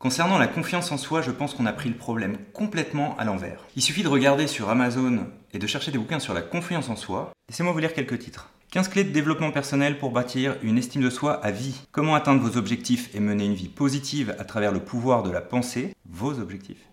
Concernant la confiance en soi, je pense qu'on a pris le problème complètement à l'envers. Il suffit de regarder sur Amazon et de chercher des bouquins sur la confiance en soi. Laissez-moi vous lire quelques titres. 15 clés de développement personnel pour bâtir une estime de soi à vie. Comment atteindre vos objectifs et mener une vie positive à travers le pouvoir de la pensée, vos objectifs.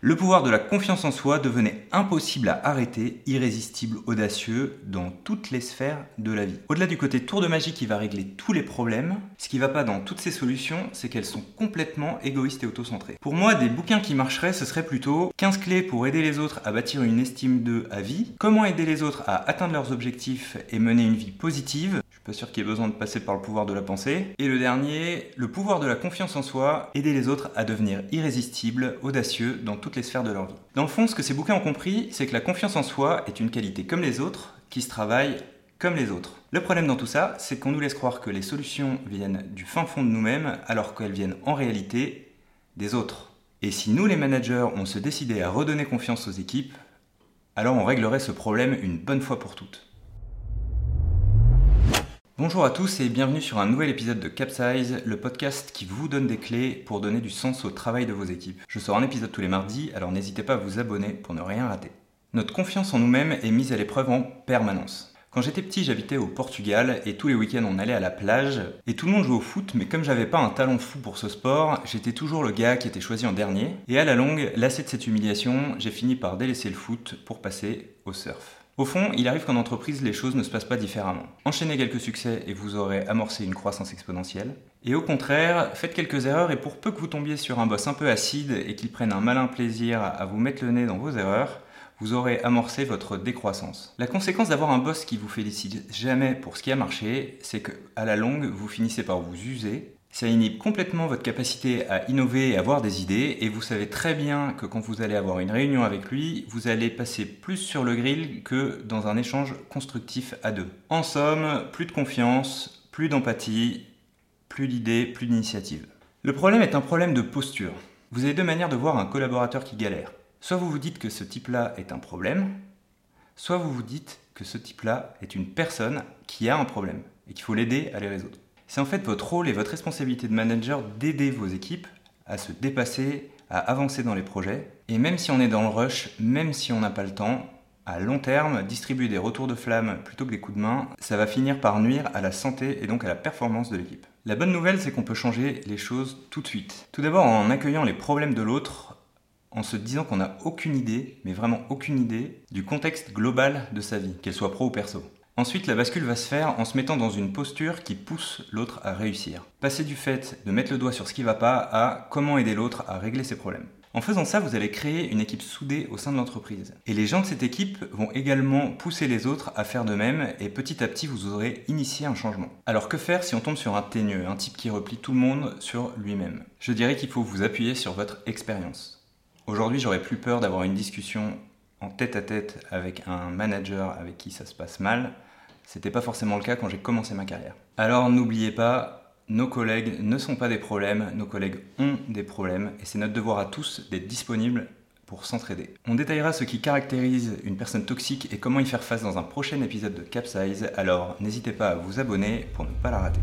Le pouvoir de la confiance en soi devenait impossible à arrêter, irrésistible, audacieux dans toutes les sphères de la vie. Au-delà du côté tour de magie qui va régler tous les problèmes, ce qui va pas dans toutes ces solutions, c'est qu'elles sont complètement égoïstes et autocentrées. Pour moi, des bouquins qui marcheraient, ce serait plutôt 15 clés pour aider les autres à bâtir une estime d'eux à vie, comment aider les autres à atteindre leurs objectifs et mener une vie positive, pas sûr qu'il y ait besoin de passer par le pouvoir de la pensée. Et le dernier, le pouvoir de la confiance en soi, aider les autres à devenir irrésistibles, audacieux dans toutes les sphères de leur vie. Dans le fond, ce que ces bouquins ont compris, c'est que la confiance en soi est une qualité comme les autres, qui se travaille comme les autres. Le problème dans tout ça, c'est qu'on nous laisse croire que les solutions viennent du fin fond de nous-mêmes, alors qu'elles viennent en réalité des autres. Et si nous, les managers, on se décidait à redonner confiance aux équipes, alors on réglerait ce problème une bonne fois pour toutes. Bonjour à tous et bienvenue sur un nouvel épisode de Capsize, le podcast qui vous donne des clés pour donner du sens au travail de vos équipes. Je sors un épisode tous les mardis, alors n'hésitez pas à vous abonner pour ne rien rater. Notre confiance en nous-mêmes est mise à l'épreuve en permanence. Quand j'étais petit, j'habitais au Portugal et tous les week-ends on allait à la plage et tout le monde jouait au foot, mais comme j'avais pas un talent fou pour ce sport, j'étais toujours le gars qui était choisi en dernier. Et à la longue, lassé de cette humiliation, j'ai fini par délaisser le foot pour passer au surf. Au fond, il arrive qu'en entreprise, les choses ne se passent pas différemment. Enchaînez quelques succès et vous aurez amorcé une croissance exponentielle. Et au contraire, faites quelques erreurs et pour peu que vous tombiez sur un boss un peu acide et qu'il prenne un malin plaisir à vous mettre le nez dans vos erreurs, vous aurez amorcé votre décroissance. La conséquence d'avoir un boss qui vous félicite jamais pour ce qui a marché, c'est que à la longue, vous finissez par vous user ça inhibe complètement votre capacité à innover et avoir des idées, et vous savez très bien que quand vous allez avoir une réunion avec lui, vous allez passer plus sur le grill que dans un échange constructif à deux. En somme, plus de confiance, plus d'empathie, plus d'idées, plus d'initiative. Le problème est un problème de posture. Vous avez deux manières de voir un collaborateur qui galère. Soit vous vous dites que ce type-là est un problème, soit vous vous dites que ce type-là est une personne qui a un problème et qu'il faut l'aider à les résoudre. C'est en fait votre rôle et votre responsabilité de manager d'aider vos équipes à se dépasser, à avancer dans les projets. Et même si on est dans le rush, même si on n'a pas le temps, à long terme, distribuer des retours de flamme plutôt que des coups de main, ça va finir par nuire à la santé et donc à la performance de l'équipe. La bonne nouvelle, c'est qu'on peut changer les choses tout de suite. Tout d'abord en accueillant les problèmes de l'autre, en se disant qu'on n'a aucune idée, mais vraiment aucune idée, du contexte global de sa vie, qu'elle soit pro ou perso. Ensuite, la bascule va se faire en se mettant dans une posture qui pousse l'autre à réussir. Passer du fait de mettre le doigt sur ce qui va pas à comment aider l'autre à régler ses problèmes. En faisant ça, vous allez créer une équipe soudée au sein de l'entreprise. Et les gens de cette équipe vont également pousser les autres à faire de même et petit à petit vous aurez initié un changement. Alors que faire si on tombe sur un teigneux, un type qui replie tout le monde sur lui-même? Je dirais qu'il faut vous appuyer sur votre expérience. Aujourd'hui, j'aurais plus peur d'avoir une discussion en tête à tête avec un manager avec qui ça se passe mal c'était pas forcément le cas quand j'ai commencé ma carrière. Alors n'oubliez pas, nos collègues ne sont pas des problèmes, nos collègues ont des problèmes et c'est notre devoir à tous d'être disponibles pour s'entraider. On détaillera ce qui caractérise une personne toxique et comment y faire face dans un prochain épisode de Capsize, alors n'hésitez pas à vous abonner pour ne pas la rater.